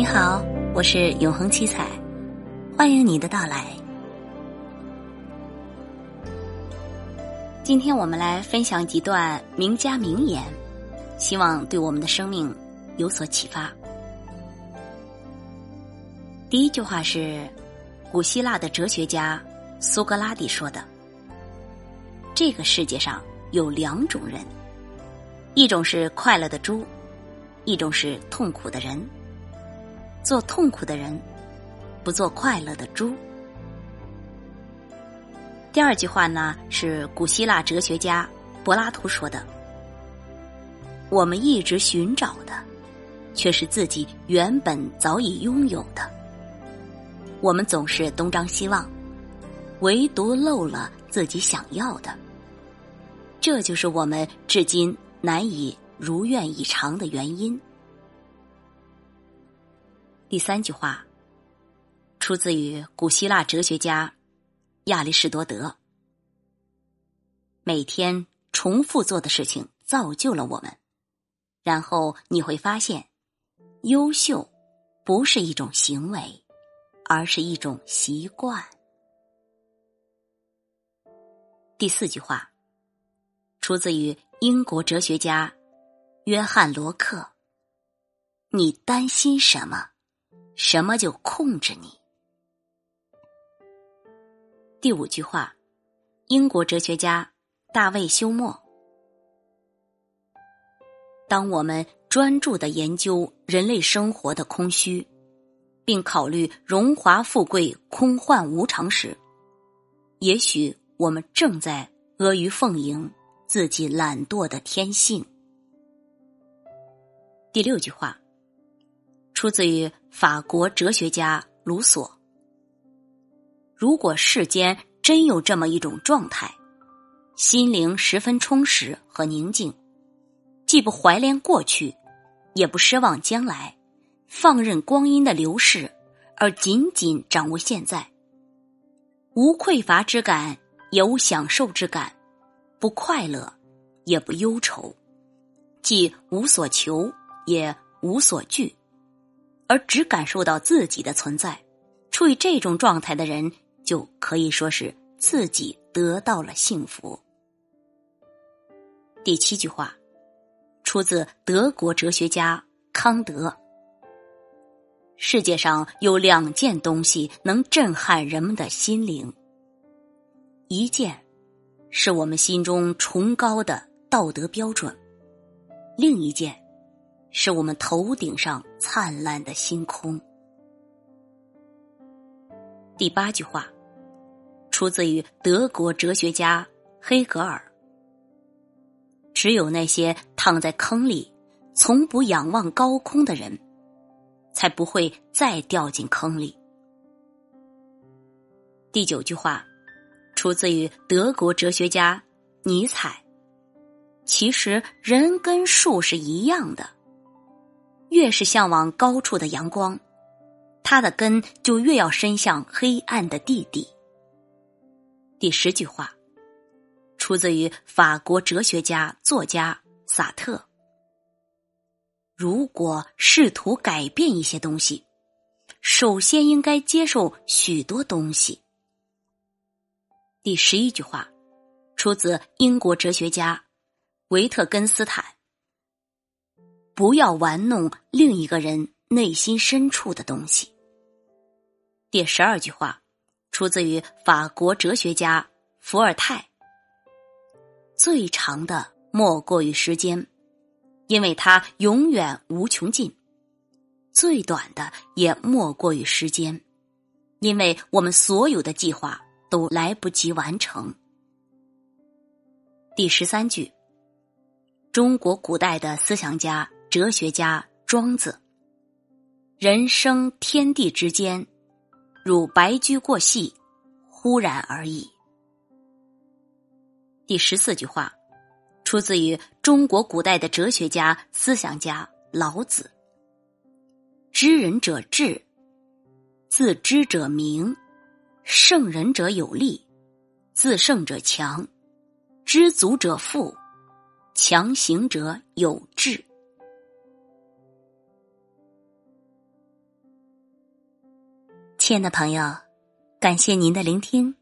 你好，我是永恒七彩，欢迎你的到来。今天我们来分享几段名家名言，希望对我们的生命有所启发。第一句话是古希腊的哲学家苏格拉底说的：“这个世界上有两种人，一种是快乐的猪，一种是痛苦的人。”做痛苦的人，不做快乐的猪。第二句话呢，是古希腊哲学家柏拉图说的：“我们一直寻找的，却是自己原本早已拥有的。我们总是东张西望，唯独漏了自己想要的。这就是我们至今难以如愿以偿的原因。”第三句话，出自于古希腊哲学家亚里士多德。每天重复做的事情造就了我们，然后你会发现，优秀不是一种行为，而是一种习惯。第四句话，出自于英国哲学家约翰罗克。你担心什么？什么就控制你？第五句话，英国哲学家大卫休谟。当我们专注的研究人类生活的空虚，并考虑荣华富贵空幻无常时，也许我们正在阿谀奉迎自己懒惰的天性。第六句话。出自于法国哲学家卢梭。如果世间真有这么一种状态，心灵十分充实和宁静，既不怀恋过去，也不奢望将来，放任光阴的流逝，而紧紧掌握现在，无匮乏之感，也无享受之感，不快乐，也不忧愁，既无所求，也无所惧。而只感受到自己的存在，处于这种状态的人，就可以说是自己得到了幸福。第七句话，出自德国哲学家康德。世界上有两件东西能震撼人们的心灵，一件是我们心中崇高的道德标准，另一件。是我们头顶上灿烂的星空。第八句话，出自于德国哲学家黑格尔。只有那些躺在坑里，从不仰望高空的人，才不会再掉进坑里。第九句话，出自于德国哲学家尼采。其实，人跟树是一样的。越是向往高处的阳光，它的根就越要伸向黑暗的地底。第十句话，出自于法国哲学家、作家萨特。如果试图改变一些东西，首先应该接受许多东西。第十一句话，出自英国哲学家维特根斯坦。不要玩弄另一个人内心深处的东西。第十二句话，出自于法国哲学家伏尔泰。最长的莫过于时间，因为它永远无穷尽；最短的也莫过于时间，因为我们所有的计划都来不及完成。第十三句，中国古代的思想家。哲学家庄子：“人生天地之间，如白驹过隙，忽然而已。”第十四句话，出自于中国古代的哲学家、思想家老子：“知人者智，自知者明，胜人者有力，自胜者强，知足者富，强行者有志。”亲爱的朋友，感谢您的聆听。